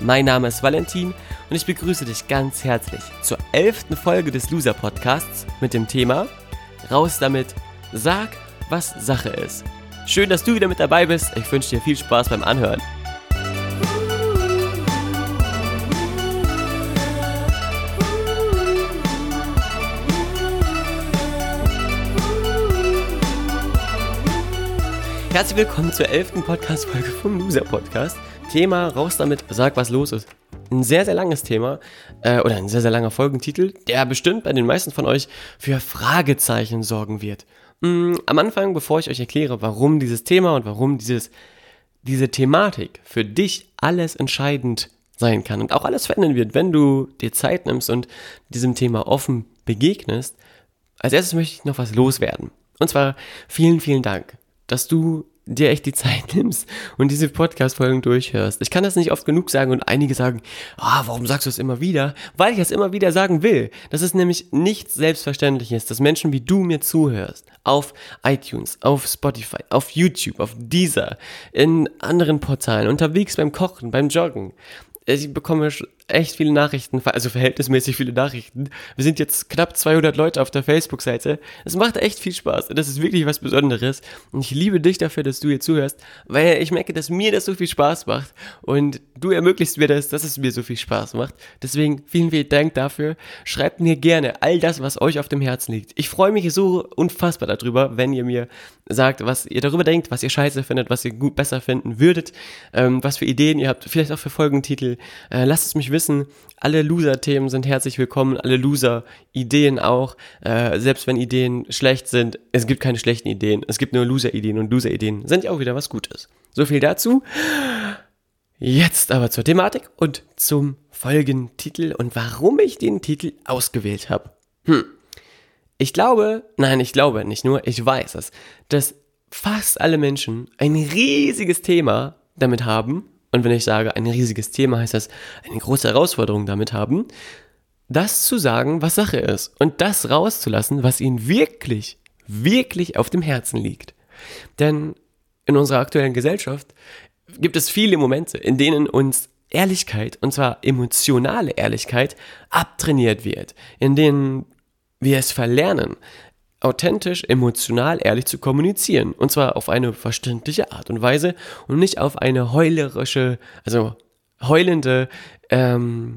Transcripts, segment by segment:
Mein Name ist Valentin und ich begrüße dich ganz herzlich zur elften Folge des Loser Podcasts mit dem Thema Raus damit, sag, was Sache ist. Schön, dass du wieder mit dabei bist. Ich wünsche dir viel Spaß beim Anhören. Herzlich willkommen zur elften Podcast-Folge vom Loser Podcast. Thema raus damit, sag, was los ist. Ein sehr, sehr langes Thema äh, oder ein sehr, sehr langer Folgentitel, der bestimmt bei den meisten von euch für Fragezeichen sorgen wird. Mm, am Anfang, bevor ich euch erkläre, warum dieses Thema und warum dieses, diese Thematik für dich alles entscheidend sein kann und auch alles verändern wird, wenn du dir Zeit nimmst und diesem Thema offen begegnest, als erstes möchte ich noch was loswerden. Und zwar vielen, vielen Dank dass du dir echt die Zeit nimmst und diese Podcast-Folgen durchhörst. Ich kann das nicht oft genug sagen und einige sagen, ah, warum sagst du es immer wieder? Weil ich es immer wieder sagen will. Das ist nämlich nichts Selbstverständliches, dass Menschen wie du mir zuhörst. Auf iTunes, auf Spotify, auf YouTube, auf Deezer, in anderen Portalen, unterwegs beim Kochen, beim Joggen. Ich bekomme echt viele Nachrichten, also verhältnismäßig viele Nachrichten. Wir sind jetzt knapp 200 Leute auf der Facebook-Seite. Es macht echt viel Spaß. Das ist wirklich was Besonderes. Und ich liebe dich dafür, dass du hier zuhörst, weil ich merke, dass mir das so viel Spaß macht. Und du ermöglichst mir das, dass es mir so viel Spaß macht. Deswegen vielen, vielen Dank dafür. Schreibt mir gerne all das, was euch auf dem Herzen liegt. Ich freue mich so unfassbar darüber, wenn ihr mir sagt, was ihr darüber denkt, was ihr scheiße findet, was ihr gut besser finden würdet, ähm, was für Ideen ihr habt, vielleicht auch für Folgentitel. Äh, lasst es mich wissen wissen, alle Loser-Themen sind herzlich willkommen, alle Loser-Ideen auch. Äh, selbst wenn Ideen schlecht sind, es gibt keine schlechten Ideen. Es gibt nur Loser-Ideen und Loser-Ideen sind ja auch wieder was Gutes. So viel dazu. Jetzt aber zur Thematik und zum Folgentitel und warum ich den Titel ausgewählt habe. Hm. Ich glaube, nein, ich glaube nicht nur, ich weiß es, dass fast alle Menschen ein riesiges Thema damit haben, und wenn ich sage ein riesiges Thema, heißt das eine große Herausforderung damit haben, das zu sagen, was Sache ist und das rauszulassen, was ihnen wirklich, wirklich auf dem Herzen liegt. Denn in unserer aktuellen Gesellschaft gibt es viele Momente, in denen uns Ehrlichkeit, und zwar emotionale Ehrlichkeit, abtrainiert wird, in denen wir es verlernen, authentisch, emotional, ehrlich zu kommunizieren. Und zwar auf eine verständliche Art und Weise und nicht auf eine heulerische, also heulende, ähm,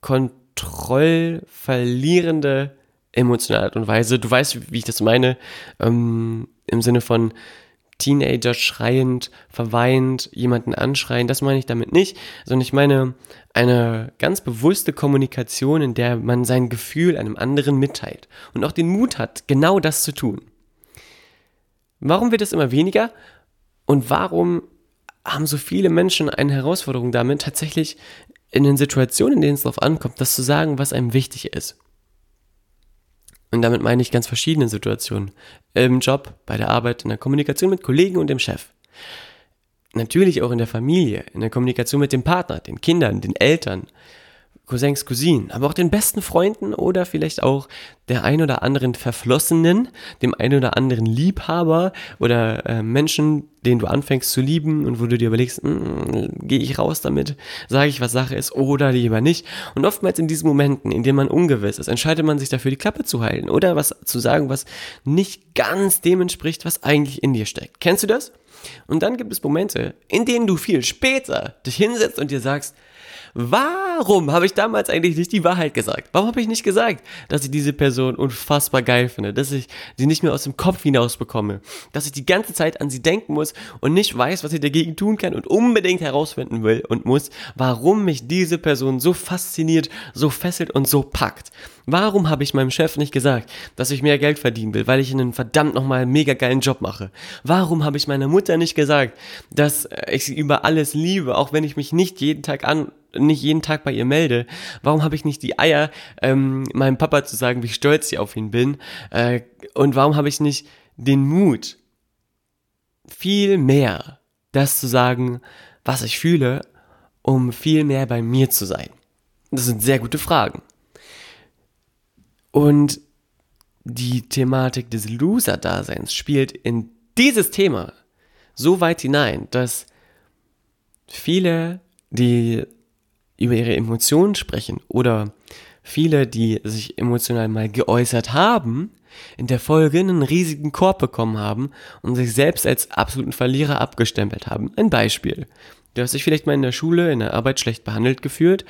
kontrollverlierende emotionale Art und Weise. Du weißt, wie ich das meine, ähm, im Sinne von Teenager schreiend, verweint, jemanden anschreien, das meine ich damit nicht, sondern ich meine eine ganz bewusste Kommunikation, in der man sein Gefühl einem anderen mitteilt und auch den Mut hat, genau das zu tun. Warum wird es immer weniger und warum haben so viele Menschen eine Herausforderung damit, tatsächlich in den Situationen, in denen es darauf ankommt, das zu sagen, was einem wichtig ist? Und damit meine ich ganz verschiedene Situationen. Im Job, bei der Arbeit, in der Kommunikation mit Kollegen und dem Chef. Natürlich auch in der Familie, in der Kommunikation mit dem Partner, den Kindern, den Eltern, Cousins, Cousinen, aber auch den besten Freunden oder vielleicht auch der ein oder anderen Verflossenen, dem ein oder anderen Liebhaber oder äh, Menschen, den du anfängst zu lieben und wo du dir überlegst, hm, gehe ich raus damit, sage ich, was Sache ist oder lieber nicht. Und oftmals in diesen Momenten, in denen man ungewiss ist, entscheidet man sich dafür, die Klappe zu halten oder was zu sagen, was nicht ganz dem entspricht, was eigentlich in dir steckt. Kennst du das? Und dann gibt es Momente, in denen du viel später dich hinsetzt und dir sagst, Warum habe ich damals eigentlich nicht die Wahrheit gesagt? Warum habe ich nicht gesagt, dass ich diese Person unfassbar geil finde, dass ich sie nicht mehr aus dem Kopf hinaus bekomme, dass ich die ganze Zeit an sie denken muss und nicht weiß, was ich dagegen tun kann und unbedingt herausfinden will und muss, warum mich diese Person so fasziniert, so fesselt und so packt. Warum habe ich meinem Chef nicht gesagt, dass ich mehr Geld verdienen will, weil ich einen verdammt nochmal mega geilen Job mache? Warum habe ich meiner Mutter nicht gesagt, dass ich sie über alles liebe, auch wenn ich mich nicht jeden Tag an nicht jeden Tag bei ihr melde? Warum habe ich nicht die Eier, ähm, meinem Papa zu sagen, wie stolz ich auf ihn bin? Äh, und warum habe ich nicht den Mut, viel mehr das zu sagen, was ich fühle, um viel mehr bei mir zu sein? Das sind sehr gute Fragen. Und die Thematik des Loser-Daseins spielt in dieses Thema so weit hinein, dass viele, die über ihre Emotionen sprechen oder viele, die sich emotional mal geäußert haben, in der Folge einen riesigen Korb bekommen haben und sich selbst als absoluten Verlierer abgestempelt haben. Ein Beispiel. Du hast dich vielleicht mal in der Schule, in der Arbeit schlecht behandelt gefühlt,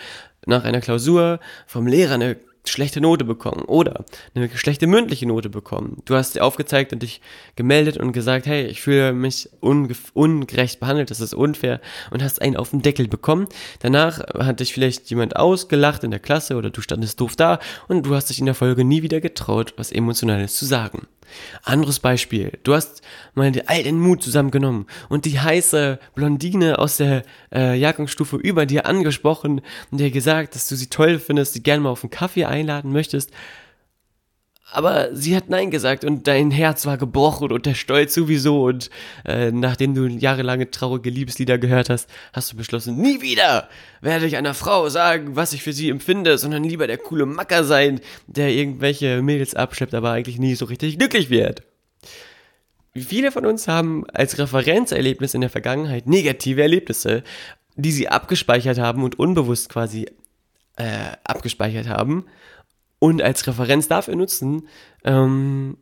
nach einer Klausur vom Lehrer eine schlechte Note bekommen oder eine schlechte mündliche Note bekommen. Du hast dir aufgezeigt und dich gemeldet und gesagt, hey, ich fühle mich ungerecht behandelt, das ist unfair und hast einen auf den Deckel bekommen. Danach hat dich vielleicht jemand ausgelacht in der Klasse oder du standest doof da und du hast dich in der Folge nie wieder getraut, was Emotionales zu sagen. Anderes Beispiel. Du hast mal all den Mut zusammengenommen und die heiße Blondine aus der äh, Jahrgangsstufe über dir angesprochen und dir gesagt, dass du sie toll findest, sie gerne mal auf einen Kaffee einladen möchtest. Aber sie hat Nein gesagt und dein Herz war gebrochen und der Stolz sowieso. Und äh, nachdem du jahrelange traurige Liebeslieder gehört hast, hast du beschlossen, nie wieder werde ich einer Frau sagen, was ich für sie empfinde, sondern lieber der coole Macker sein, der irgendwelche Mädels abschleppt, aber eigentlich nie so richtig glücklich wird. Viele von uns haben als Referenzerlebnis in der Vergangenheit negative Erlebnisse, die sie abgespeichert haben und unbewusst quasi äh, abgespeichert haben und als Referenz dafür nutzen, ähm,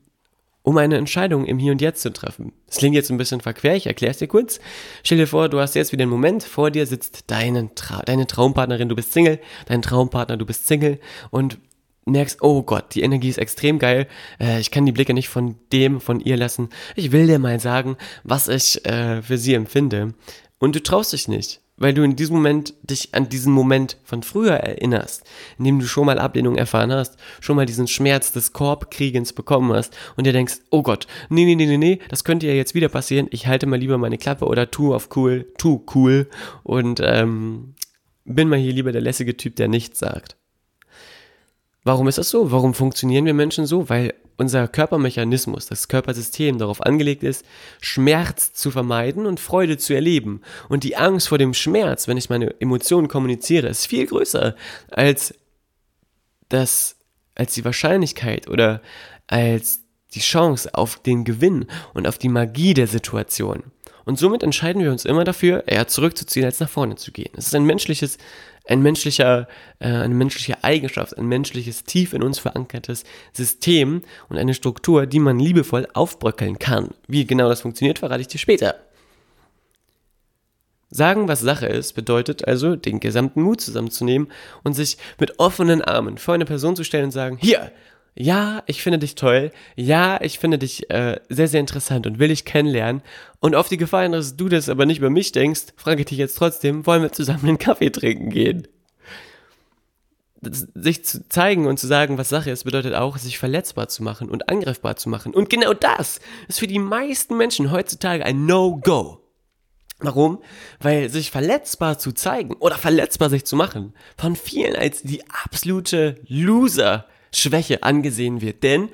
um eine Entscheidung im Hier und Jetzt zu treffen. Das klingt jetzt ein bisschen verquer, ich erkläre es dir kurz. Stell dir vor, du hast jetzt wieder einen Moment, vor dir sitzt deine, Tra deine Traumpartnerin, du bist Single, dein Traumpartner, du bist Single und merkst, oh Gott, die Energie ist extrem geil, äh, ich kann die Blicke nicht von dem, von ihr lassen. Ich will dir mal sagen, was ich äh, für sie empfinde. Und du traust dich nicht weil du in diesem Moment dich an diesen Moment von früher erinnerst, in dem du schon mal Ablehnung erfahren hast, schon mal diesen Schmerz des Korbkriegens bekommen hast und dir denkst, oh Gott, nee, nee, nee, nee, nee, das könnte ja jetzt wieder passieren, ich halte mal lieber meine Klappe oder tu auf cool, tu cool und ähm, bin mal hier lieber der lässige Typ, der nichts sagt. Warum ist das so? Warum funktionieren wir Menschen so? Weil unser Körpermechanismus, das Körpersystem darauf angelegt ist, Schmerz zu vermeiden und Freude zu erleben. Und die Angst vor dem Schmerz, wenn ich meine Emotionen kommuniziere, ist viel größer als das, als die Wahrscheinlichkeit oder als die Chance auf den Gewinn und auf die Magie der Situation. Und somit entscheiden wir uns immer dafür, eher zurückzuziehen, als nach vorne zu gehen. Es ist ein menschliches ein menschlicher, äh, eine menschliche Eigenschaft, ein menschliches, tief in uns verankertes System und eine Struktur, die man liebevoll aufbröckeln kann. Wie genau das funktioniert, verrate ich dir später. Sagen, was Sache ist, bedeutet also, den gesamten Mut zusammenzunehmen und sich mit offenen Armen vor eine Person zu stellen und sagen, hier, ja, ich finde dich toll, ja, ich finde dich äh, sehr, sehr interessant und will dich kennenlernen. Und auf die Gefahr, dass du das aber nicht über mich denkst, frage ich dich jetzt trotzdem, wollen wir zusammen einen Kaffee trinken gehen? sich zu zeigen und zu sagen, was Sache ist, bedeutet auch, sich verletzbar zu machen und angreifbar zu machen. Und genau das ist für die meisten Menschen heutzutage ein No-Go. Warum? Weil sich verletzbar zu zeigen oder verletzbar sich zu machen von vielen als die absolute Loser Schwäche angesehen wird. Denn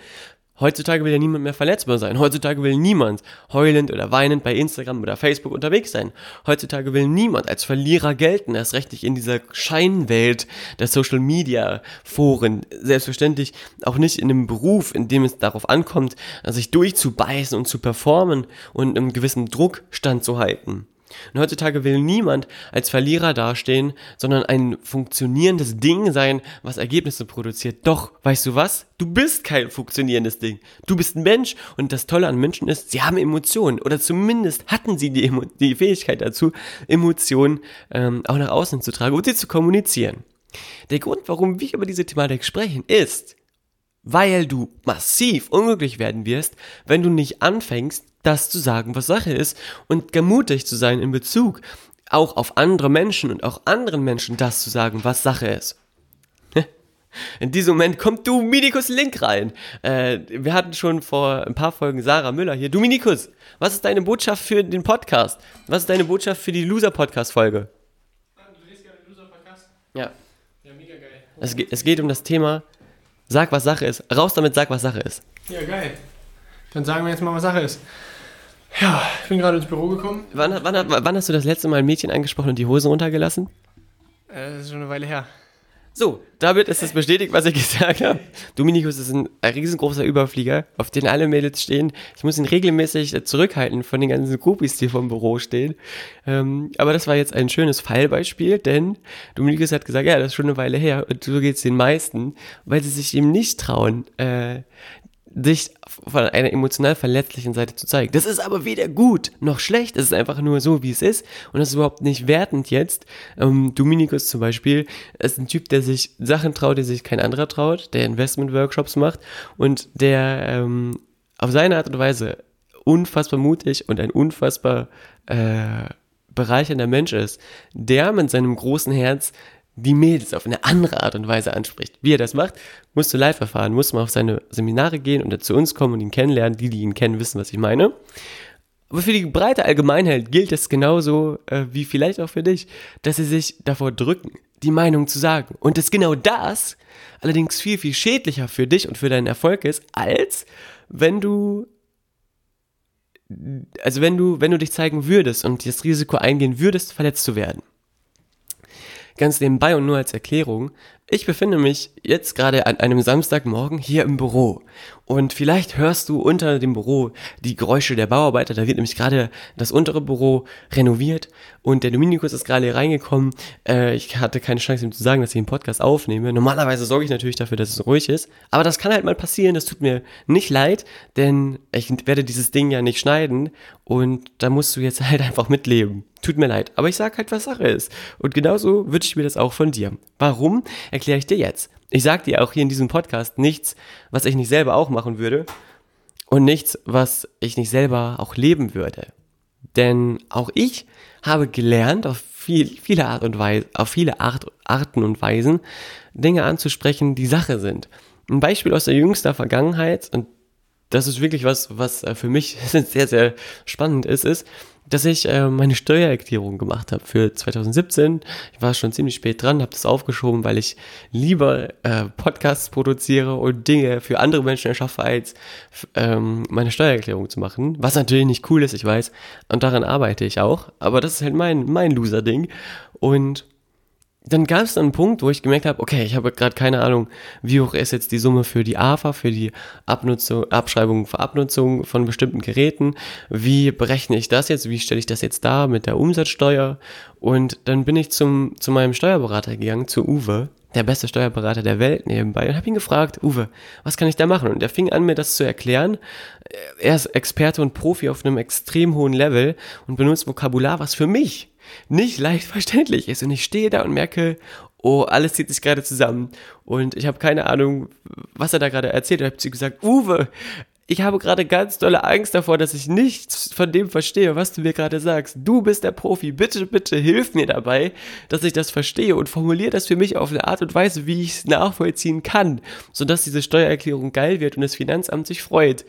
heutzutage will ja niemand mehr verletzbar sein. Heutzutage will niemand heulend oder weinend bei Instagram oder Facebook unterwegs sein. Heutzutage will niemand als Verlierer gelten, erst recht nicht in dieser Scheinwelt der Social Media Foren. Selbstverständlich auch nicht in einem Beruf, in dem es darauf ankommt, sich durchzubeißen und zu performen und einem gewissen Druck standzuhalten. Und heutzutage will niemand als Verlierer dastehen, sondern ein funktionierendes Ding sein, was Ergebnisse produziert. Doch, weißt du was? Du bist kein funktionierendes Ding. Du bist ein Mensch und das Tolle an Menschen ist, sie haben Emotionen oder zumindest hatten sie die, Emo die Fähigkeit dazu, Emotionen ähm, auch nach außen zu tragen und sie zu kommunizieren. Der Grund, warum wir über diese Thematik sprechen, ist, weil du massiv unglücklich werden wirst, wenn du nicht anfängst, das zu sagen, was Sache ist und gemutigt zu sein in Bezug auch auf andere Menschen und auch anderen Menschen das zu sagen, was Sache ist. In diesem Moment kommt Dominikus Link rein. Äh, wir hatten schon vor ein paar Folgen Sarah Müller hier. Dominikus, was ist deine Botschaft für den Podcast? Was ist deine Botschaft für die Loser-Podcast-Folge? Du liest gerne Loser-Podcast? Ja. Ja, mega geil. Es, es geht um das Thema, sag, was Sache ist. Raus damit, sag, was Sache ist. Ja, geil. Dann sagen wir jetzt mal, was Sache ist. Ja, ich bin gerade ins Büro gekommen. Wann, wann, wann, hast du das letzte Mal ein Mädchen angesprochen und die Hosen runtergelassen? Äh, das ist schon eine Weile her. So, damit ist es bestätigt, was ich gesagt habe. Dominikus ist ein, riesengroßer Überflieger, auf den alle Mädels stehen. Ich muss ihn regelmäßig zurückhalten von den ganzen Groupies, die vom Büro stehen. Ähm, aber das war jetzt ein schönes Fallbeispiel, denn Dominikus hat gesagt, ja, das ist schon eine Weile her. Und so geht es den meisten, weil sie sich eben nicht trauen, äh, sich von einer emotional verletzlichen Seite zu zeigen. Das ist aber weder gut noch schlecht. Es ist einfach nur so, wie es ist. Und das ist überhaupt nicht wertend jetzt. Ähm, Dominikus zum Beispiel ist ein Typ, der sich Sachen traut, die sich kein anderer traut, der Investment-Workshops macht und der ähm, auf seine Art und Weise unfassbar mutig und ein unfassbar äh, bereichernder Mensch ist, der mit seinem großen Herz die Mädels auf eine andere Art und Weise anspricht. Wie er das macht, musst du live erfahren, musst mal auf seine Seminare gehen und zu uns kommen und ihn kennenlernen. Die, die ihn kennen, wissen, was ich meine. Aber für die breite Allgemeinheit gilt es genauso äh, wie vielleicht auch für dich, dass sie sich davor drücken, die Meinung zu sagen. Und dass genau das allerdings viel, viel schädlicher für dich und für deinen Erfolg ist, als wenn du also wenn du, wenn du dich zeigen würdest und das Risiko eingehen würdest, verletzt zu werden. Ganz nebenbei und nur als Erklärung, ich befinde mich jetzt gerade an einem Samstagmorgen hier im Büro und vielleicht hörst du unter dem Büro die Geräusche der Bauarbeiter. Da wird nämlich gerade das untere Büro renoviert und der Dominikus ist gerade hier reingekommen. Äh, ich hatte keine Chance, ihm zu sagen, dass ich den Podcast aufnehme. Normalerweise sorge ich natürlich dafür, dass es ruhig ist. Aber das kann halt mal passieren. Das tut mir nicht leid, denn ich werde dieses Ding ja nicht schneiden und da musst du jetzt halt einfach mitleben. Tut mir leid, aber ich sag halt, was Sache ist. Und genauso wünsche ich mir das auch von dir. Warum? Erkläre ich dir jetzt. Ich sag dir auch hier in diesem Podcast nichts, was ich nicht selber auch machen würde und nichts, was ich nicht selber auch leben würde. Denn auch ich habe gelernt, auf viel, viele Art und Weise, auf viele Art, Arten und Weisen Dinge anzusprechen, die Sache sind. Ein Beispiel aus der jüngsten Vergangenheit, und das ist wirklich was, was äh, für mich sehr, sehr spannend ist, ist, dass ich äh, meine Steuererklärung gemacht habe für 2017. Ich war schon ziemlich spät dran, habe das aufgeschoben, weil ich lieber äh, Podcasts produziere und Dinge für andere Menschen erschaffe, als ähm, meine Steuererklärung zu machen. Was natürlich nicht cool ist, ich weiß. Und daran arbeite ich auch. Aber das ist halt mein, mein Loser-Ding. Und dann gab es dann einen Punkt, wo ich gemerkt habe, okay, ich habe gerade keine Ahnung, wie hoch ist jetzt die Summe für die AFA, für die Abnutzung, Abschreibung für Abnutzung von bestimmten Geräten. Wie berechne ich das jetzt? Wie stelle ich das jetzt dar mit der Umsatzsteuer? Und dann bin ich zum, zu meinem Steuerberater gegangen, zu Uwe, der beste Steuerberater der Welt nebenbei, und habe ihn gefragt, Uwe, was kann ich da machen? Und er fing an, mir das zu erklären. Er ist Experte und Profi auf einem extrem hohen Level und benutzt Vokabular, was für mich nicht leicht verständlich ist. Und ich stehe da und merke, oh, alles zieht sich gerade zusammen. Und ich habe keine Ahnung, was er da gerade erzählt. Ich habe zu gesagt, Uwe, ich habe gerade ganz dolle Angst davor, dass ich nichts von dem verstehe, was du mir gerade sagst. Du bist der Profi. Bitte, bitte hilf mir dabei, dass ich das verstehe und formuliere das für mich auf eine Art und Weise, wie ich es nachvollziehen kann, sodass diese Steuererklärung geil wird und das Finanzamt sich freut.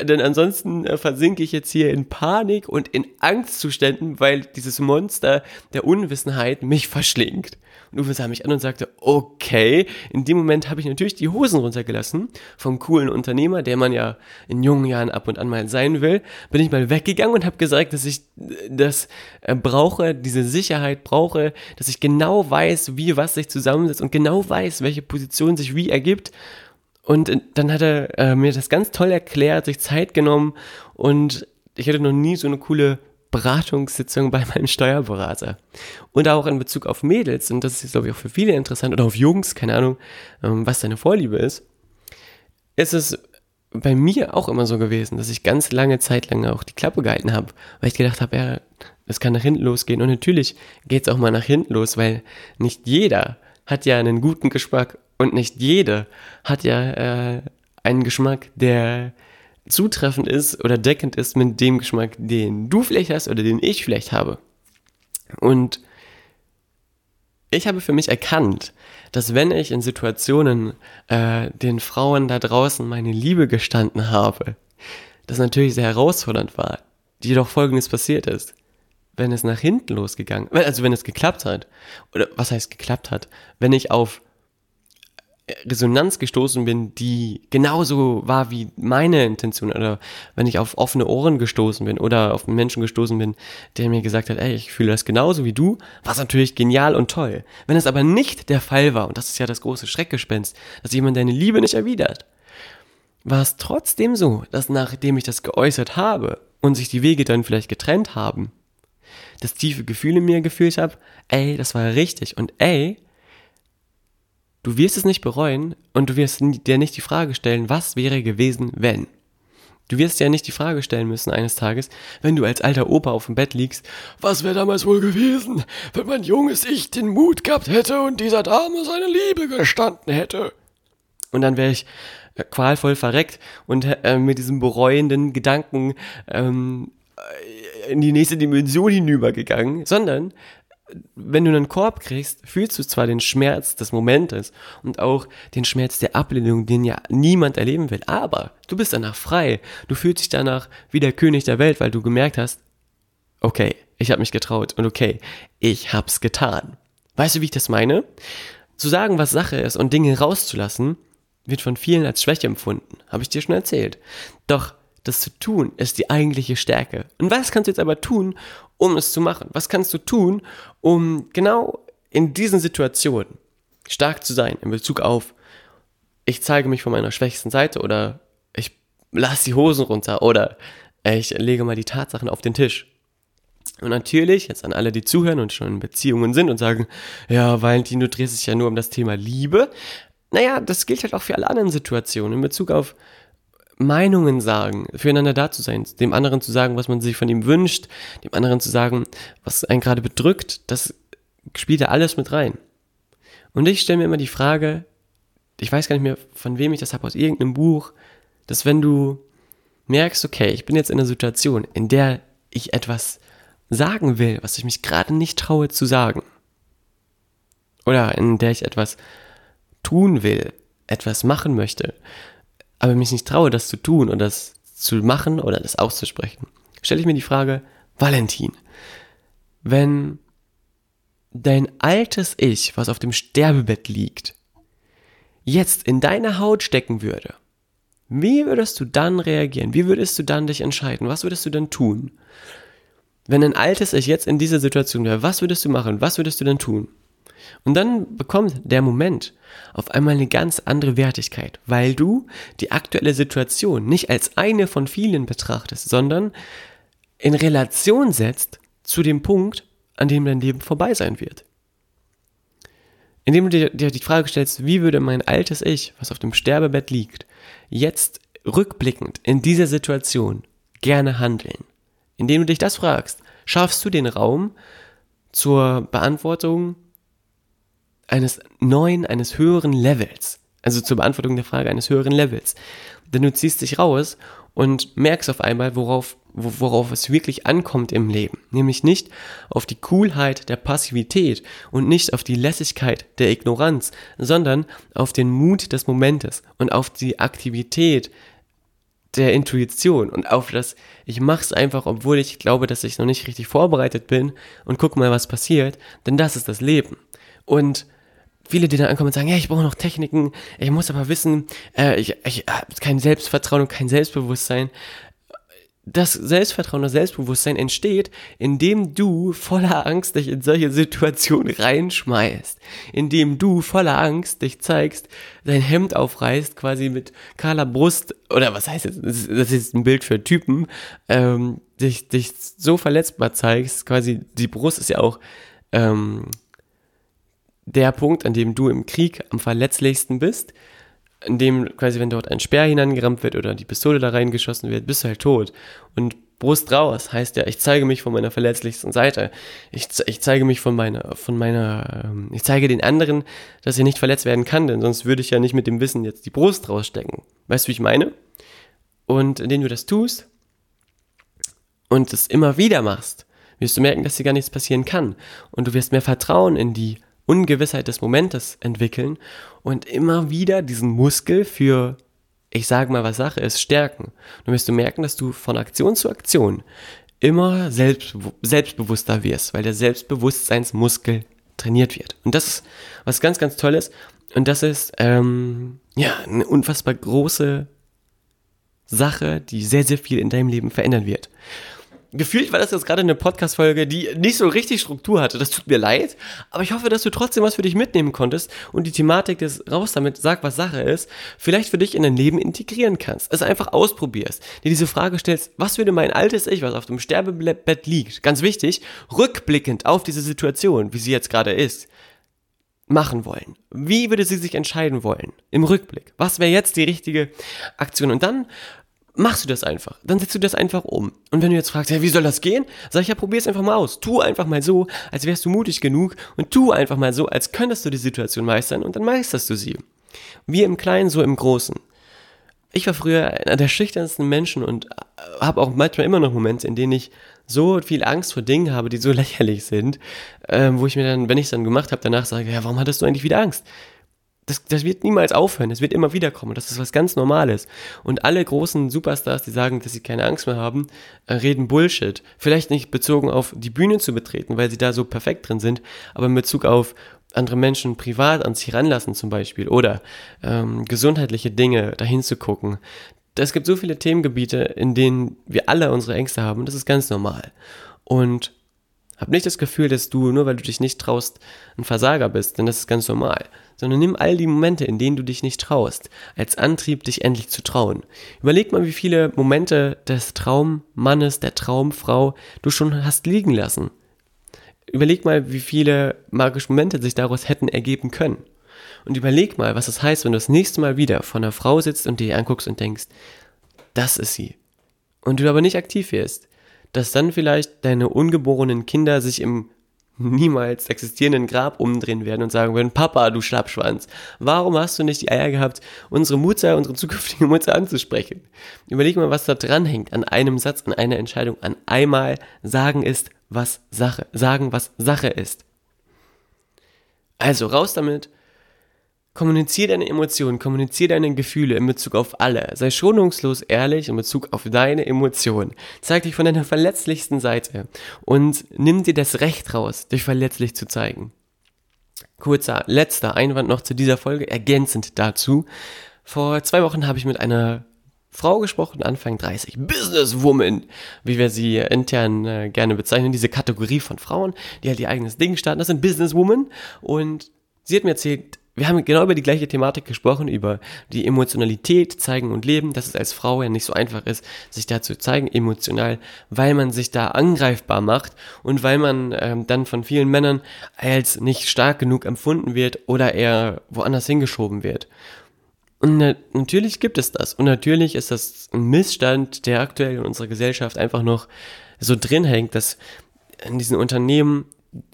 Denn ansonsten äh, versinke ich jetzt hier in Panik und in Angstzuständen, weil dieses Monster der Unwissenheit mich verschlingt. Und Uwe sah mich an und sagte, okay. In dem Moment habe ich natürlich die Hosen runtergelassen vom coolen Unternehmer, der man ja in jungen Jahren ab und an mal sein will. Bin ich mal weggegangen und habe gesagt, dass ich das äh, brauche, diese Sicherheit brauche, dass ich genau weiß, wie was sich zusammensetzt und genau weiß, welche Position sich wie ergibt. Und äh, dann hat er äh, mir das ganz toll erklärt, sich Zeit genommen und ich hatte noch nie so eine coole Beratungssitzung bei meinem Steuerberater. Und auch in Bezug auf Mädels, und das ist, glaube ich, auch für viele interessant, oder auf Jungs, keine Ahnung, ähm, was deine Vorliebe ist, ist es bei mir auch immer so gewesen, dass ich ganz lange Zeit lang auch die Klappe gehalten habe, weil ich gedacht habe, ja, es kann nach hinten losgehen. Und natürlich geht es auch mal nach hinten los, weil nicht jeder hat ja einen guten Geschmack und nicht jede hat ja äh, einen Geschmack, der zutreffend ist oder deckend ist mit dem Geschmack, den du vielleicht hast oder den ich vielleicht habe. Und ich habe für mich erkannt, dass wenn ich in Situationen äh, den Frauen da draußen meine Liebe gestanden habe, das natürlich sehr herausfordernd war, jedoch folgendes passiert ist. Wenn es nach hinten losgegangen, also wenn es geklappt hat, oder was heißt geklappt hat, wenn ich auf Resonanz gestoßen bin, die genauso war wie meine Intention oder wenn ich auf offene Ohren gestoßen bin oder auf einen Menschen gestoßen bin, der mir gesagt hat, ey, ich fühle das genauso wie du, war es natürlich genial und toll. Wenn es aber nicht der Fall war, und das ist ja das große Schreckgespenst, dass jemand deine Liebe nicht erwidert, war es trotzdem so, dass nachdem ich das geäußert habe und sich die Wege dann vielleicht getrennt haben, das tiefe Gefühl in mir gefühlt habe, ey, das war richtig und ey, Du wirst es nicht bereuen und du wirst dir nicht die Frage stellen, was wäre gewesen, wenn. Du wirst dir ja nicht die Frage stellen müssen eines Tages, wenn du als alter Opa auf dem Bett liegst, was wäre damals wohl gewesen, wenn mein junges Ich den Mut gehabt hätte und dieser Dame seine Liebe gestanden hätte. Und dann wäre ich äh, qualvoll verreckt und äh, mit diesem bereuenden Gedanken ähm, in die nächste Dimension hinübergegangen, sondern wenn du einen Korb kriegst, fühlst du zwar den Schmerz des Momentes und auch den Schmerz der Ablehnung, den ja niemand erleben will, aber du bist danach frei. Du fühlst dich danach wie der König der Welt, weil du gemerkt hast, okay, ich habe mich getraut und okay, ich hab's getan. Weißt du, wie ich das meine? Zu sagen, was Sache ist und Dinge rauszulassen, wird von vielen als Schwäche empfunden. Habe ich dir schon erzählt. Doch das zu tun ist die eigentliche Stärke. Und was kannst du jetzt aber tun, um es zu machen? Was kannst du tun, um genau in diesen Situationen stark zu sein in Bezug auf, ich zeige mich von meiner schwächsten Seite oder ich lasse die Hosen runter oder ich lege mal die Tatsachen auf den Tisch. Und natürlich, jetzt an alle, die zuhören und schon in Beziehungen sind und sagen, ja, Valentin, du drehst dich ja nur um das Thema Liebe. Naja, das gilt halt auch für alle anderen Situationen in Bezug auf Meinungen sagen, füreinander da zu sein, dem anderen zu sagen, was man sich von ihm wünscht, dem anderen zu sagen, was einen gerade bedrückt, das spielt da alles mit rein. Und ich stelle mir immer die Frage, ich weiß gar nicht mehr, von wem ich das habe, aus irgendeinem Buch, dass wenn du merkst, okay, ich bin jetzt in einer Situation, in der ich etwas sagen will, was ich mich gerade nicht traue zu sagen, oder in der ich etwas tun will, etwas machen möchte, aber mich nicht traue, das zu tun oder das zu machen oder das auszusprechen, stelle ich mir die Frage, Valentin, wenn dein altes Ich, was auf dem Sterbebett liegt, jetzt in deine Haut stecken würde, wie würdest du dann reagieren? Wie würdest du dann dich entscheiden? Was würdest du dann tun? Wenn ein altes Ich jetzt in dieser Situation wäre, was würdest du machen? Was würdest du dann tun? Und dann bekommt der Moment auf einmal eine ganz andere Wertigkeit, weil du die aktuelle Situation nicht als eine von vielen betrachtest, sondern in Relation setzt zu dem Punkt, an dem dein Leben vorbei sein wird. Indem du dir, die Frage stellst, wie würde mein altes Ich, was auf dem Sterbebett liegt, jetzt rückblickend in dieser Situation gerne handeln? Indem du dich das fragst, schaffst du den Raum zur Beantwortung eines neuen, eines höheren Levels. Also zur Beantwortung der Frage eines höheren Levels. Denn du ziehst dich raus und merkst auf einmal, worauf, worauf es wirklich ankommt im Leben. Nämlich nicht auf die Coolheit der Passivität und nicht auf die Lässigkeit der Ignoranz, sondern auf den Mut des Momentes und auf die Aktivität der Intuition und auf das, ich mach's einfach, obwohl ich glaube, dass ich noch nicht richtig vorbereitet bin und guck mal, was passiert, denn das ist das Leben. Und viele, die dann ankommen und sagen, ja, ich brauche noch Techniken, ich muss aber wissen, äh, ich, ich habe kein Selbstvertrauen und kein Selbstbewusstsein. das Selbstvertrauen, das Selbstbewusstsein entsteht, indem du voller Angst dich in solche Situationen reinschmeißt, indem du voller Angst dich zeigst, dein Hemd aufreißt, quasi mit kahler Brust, oder was heißt das, das ist ein Bild für Typen, ähm, dich, dich so verletzbar zeigst, quasi die Brust ist ja auch ähm, der Punkt, an dem du im Krieg am verletzlichsten bist, in dem quasi, wenn dort ein Speer hinangerammt wird oder die Pistole da reingeschossen wird, bist du halt tot. Und Brust raus heißt ja, ich zeige mich von meiner verletzlichsten Seite. Ich, ich zeige mich von meiner, von meiner, ähm, ich zeige den anderen, dass ich nicht verletzt werden kann, denn sonst würde ich ja nicht mit dem Wissen jetzt die Brust rausstecken. Weißt du, wie ich meine? Und indem du das tust und es immer wieder machst, wirst du merken, dass dir gar nichts passieren kann. Und du wirst mehr Vertrauen in die Ungewissheit des Momentes entwickeln und immer wieder diesen Muskel für, ich sage mal, was Sache ist, stärken. Dann wirst du merken, dass du von Aktion zu Aktion immer selbst, selbstbewusster wirst, weil der Selbstbewusstseinsmuskel trainiert wird. Und das ist was ganz, ganz Tolles. Und das ist ähm, ja eine unfassbar große Sache, die sehr, sehr viel in deinem Leben verändern wird gefühlt war das jetzt gerade eine Podcast-Folge, die nicht so richtig Struktur hatte. Das tut mir leid. Aber ich hoffe, dass du trotzdem was für dich mitnehmen konntest und die Thematik des Raus damit, sag, was Sache ist, vielleicht für dich in dein Leben integrieren kannst. Es einfach ausprobierst. Dir diese Frage stellst, was würde mein altes Ich, was auf dem Sterbebett liegt, ganz wichtig, rückblickend auf diese Situation, wie sie jetzt gerade ist, machen wollen? Wie würde sie sich entscheiden wollen? Im Rückblick. Was wäre jetzt die richtige Aktion? Und dann machst du das einfach. Dann setzt du das einfach um. Und wenn du jetzt fragst, ja, wie soll das gehen? Sag ich, ja, probier's einfach mal aus. Tu einfach mal so, als wärst du mutig genug und tu einfach mal so, als könntest du die Situation meistern und dann meisterst du sie. Wie im Kleinen, so im Großen. Ich war früher einer der schüchternsten Menschen und habe auch manchmal immer noch Momente, in denen ich so viel Angst vor Dingen habe, die so lächerlich sind, äh, wo ich mir dann, wenn ich es dann gemacht habe, danach sage, ja, warum hattest du eigentlich wieder Angst? Das, das wird niemals aufhören, es wird immer wieder kommen. Das ist was ganz Normales. Und alle großen Superstars, die sagen, dass sie keine Angst mehr haben, äh, reden Bullshit. Vielleicht nicht bezogen auf die Bühne zu betreten, weil sie da so perfekt drin sind, aber in Bezug auf andere Menschen privat an sich ranlassen zum Beispiel oder ähm, gesundheitliche Dinge dahin zu gucken. Es gibt so viele Themengebiete, in denen wir alle unsere Ängste haben. Das ist ganz normal. Und hab nicht das Gefühl, dass du, nur weil du dich nicht traust, ein Versager bist, denn das ist ganz normal. Sondern nimm all die Momente, in denen du dich nicht traust, als Antrieb, dich endlich zu trauen. Überleg mal, wie viele Momente des Traummannes, der Traumfrau du schon hast liegen lassen. Überleg mal, wie viele magische Momente sich daraus hätten ergeben können. Und überleg mal, was es das heißt, wenn du das nächste Mal wieder vor einer Frau sitzt und dir anguckst und denkst, das ist sie. Und du aber nicht aktiv wirst dass dann vielleicht deine ungeborenen Kinder sich im niemals existierenden Grab umdrehen werden und sagen würden, Papa, du Schlappschwanz, warum hast du nicht die Eier gehabt, unsere Mutter, unsere zukünftige Mutter anzusprechen? Überleg mal, was da dran hängt an einem Satz, an einer Entscheidung, an einmal sagen ist, was Sache, sagen, was Sache ist. Also raus damit, Kommunizier deine Emotionen, kommunizier deine Gefühle in Bezug auf alle. Sei schonungslos ehrlich in Bezug auf deine Emotionen. Zeig dich von deiner verletzlichsten Seite und nimm dir das Recht raus, dich verletzlich zu zeigen. Kurzer letzter Einwand noch zu dieser Folge, ergänzend dazu. Vor zwei Wochen habe ich mit einer Frau gesprochen, Anfang 30, Businesswoman, wie wir sie intern äh, gerne bezeichnen, diese Kategorie von Frauen, die halt ihr eigenes Ding starten, das sind Businesswoman und sie hat mir erzählt, wir haben genau über die gleiche Thematik gesprochen, über die Emotionalität zeigen und leben, dass es als Frau ja nicht so einfach ist, sich da zu zeigen, emotional, weil man sich da angreifbar macht und weil man ähm, dann von vielen Männern als nicht stark genug empfunden wird oder eher woanders hingeschoben wird. Und na natürlich gibt es das. Und natürlich ist das ein Missstand, der aktuell in unserer Gesellschaft einfach noch so drin hängt, dass in diesen Unternehmen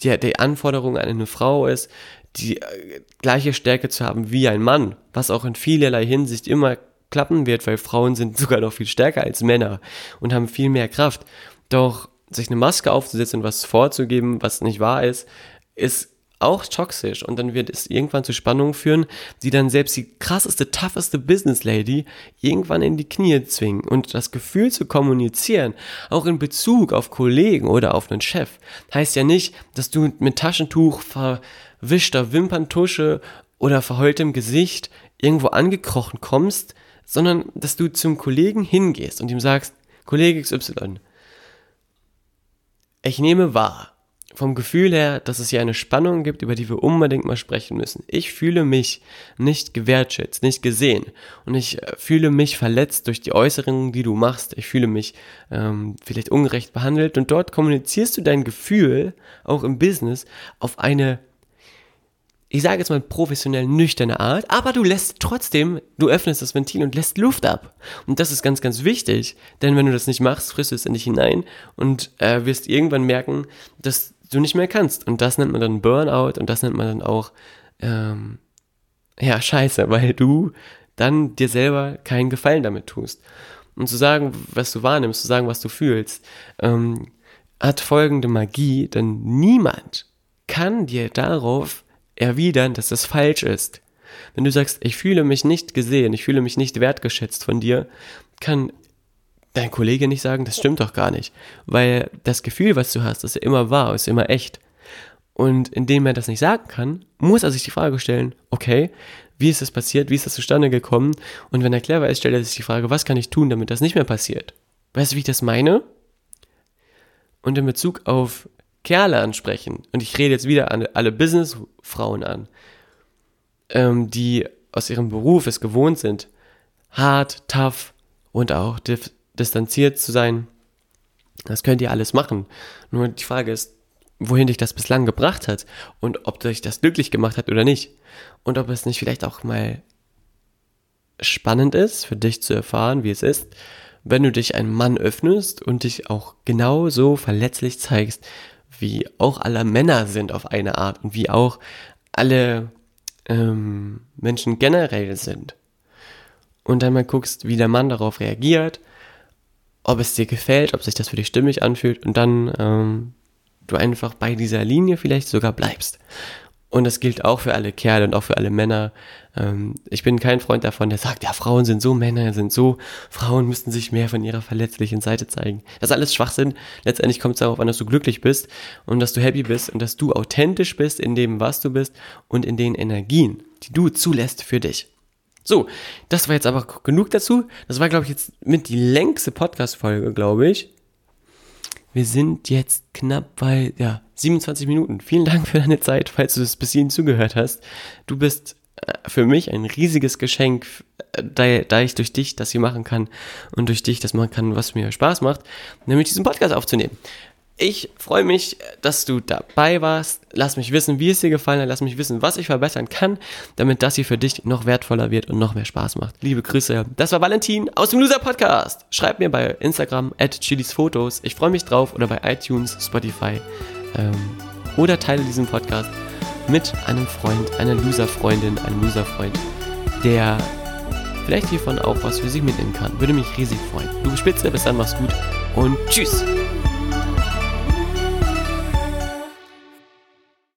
die, die Anforderung an eine Frau ist, die äh, gleiche Stärke zu haben wie ein Mann, was auch in vielerlei Hinsicht immer klappen wird, weil Frauen sind sogar noch viel stärker als Männer und haben viel mehr Kraft. Doch sich eine Maske aufzusetzen und was vorzugeben, was nicht wahr ist, ist auch toxisch und dann wird es irgendwann zu Spannungen führen, die dann selbst die krasseste, tougheste Business Lady irgendwann in die Knie zwingen und das Gefühl zu kommunizieren, auch in Bezug auf Kollegen oder auf einen Chef, heißt ja nicht, dass du mit Taschentuch verwischter Wimperntusche oder verheultem Gesicht irgendwo angekrochen kommst, sondern dass du zum Kollegen hingehst und ihm sagst, Kollege XY, ich nehme wahr, vom Gefühl her, dass es hier eine Spannung gibt, über die wir unbedingt mal sprechen müssen. Ich fühle mich nicht gewertschätzt, nicht gesehen und ich äh, fühle mich verletzt durch die Äußerungen, die du machst. Ich fühle mich ähm, vielleicht ungerecht behandelt und dort kommunizierst du dein Gefühl auch im Business auf eine ich sage jetzt mal professionell nüchterne Art, aber du lässt trotzdem, du öffnest das Ventil und lässt Luft ab. Und das ist ganz, ganz wichtig, denn wenn du das nicht machst, frisst du es in dich hinein und äh, wirst irgendwann merken, dass du nicht mehr kannst. Und das nennt man dann Burnout und das nennt man dann auch, ähm, ja, scheiße, weil du dann dir selber keinen Gefallen damit tust. Und zu sagen, was du wahrnimmst, zu sagen, was du fühlst, ähm, hat folgende Magie, denn niemand kann dir darauf erwidern, dass das falsch ist. Wenn du sagst, ich fühle mich nicht gesehen, ich fühle mich nicht wertgeschätzt von dir, kann dein Kollege nicht sagen, das stimmt doch gar nicht. Weil das Gefühl, was du hast, ist immer wahr, ist immer echt. Und indem er das nicht sagen kann, muss er sich die Frage stellen, okay, wie ist das passiert, wie ist das zustande gekommen? Und wenn er clever ist, stellt er sich die Frage, was kann ich tun, damit das nicht mehr passiert? Weißt du, wie ich das meine? Und in Bezug auf Kerle ansprechen, und ich rede jetzt wieder an alle Businessfrauen an, ähm, die aus ihrem Beruf es gewohnt sind, hart, tough und auch distanziert zu sein, das könnt ihr alles machen. Nur die Frage ist, wohin dich das bislang gebracht hat und ob dich das glücklich gemacht hat oder nicht. Und ob es nicht vielleicht auch mal spannend ist, für dich zu erfahren, wie es ist, wenn du dich einem Mann öffnest und dich auch genauso verletzlich zeigst, wie auch alle Männer sind auf eine Art und wie auch alle ähm, Menschen generell sind. Und dann mal guckst, wie der Mann darauf reagiert, ob es dir gefällt, ob sich das für dich stimmig anfühlt und dann ähm, du einfach bei dieser Linie vielleicht sogar bleibst. Und das gilt auch für alle Kerle und auch für alle Männer. Ähm, ich bin kein Freund davon, der sagt, ja, Frauen sind so, Männer sind so, Frauen müssten sich mehr von ihrer verletzlichen Seite zeigen. Das ist alles Schwachsinn. Letztendlich kommt es darauf an, dass du glücklich bist und dass du happy bist und dass du authentisch bist in dem, was du bist und in den Energien, die du zulässt für dich. So, das war jetzt aber genug dazu. Das war, glaube ich, jetzt mit die längste Podcast-Folge, glaube ich. Wir sind jetzt knapp bei, ja, 27 Minuten. Vielen Dank für deine Zeit, falls du das bis hierhin zugehört hast. Du bist äh, für mich ein riesiges Geschenk, äh, da, da, ich durch dich das hier machen kann und durch dich das machen kann, was mir Spaß macht, nämlich diesen Podcast aufzunehmen. Ich freue mich, dass du dabei warst. Lass mich wissen, wie es dir gefallen hat. Lass mich wissen, was ich verbessern kann, damit das hier für dich noch wertvoller wird und noch mehr Spaß macht. Liebe Grüße. Das war Valentin aus dem Loser Podcast. Schreib mir bei Instagram at chilisfotos. Ich freue mich drauf oder bei iTunes, Spotify ähm, oder teile diesen Podcast mit einem Freund, einer Loser-Freundin, einem Loser-Freund, der vielleicht hiervon auch was für sich mitnehmen kann. Würde mich riesig freuen. Du bist spitze, bis dann, mach's gut und tschüss.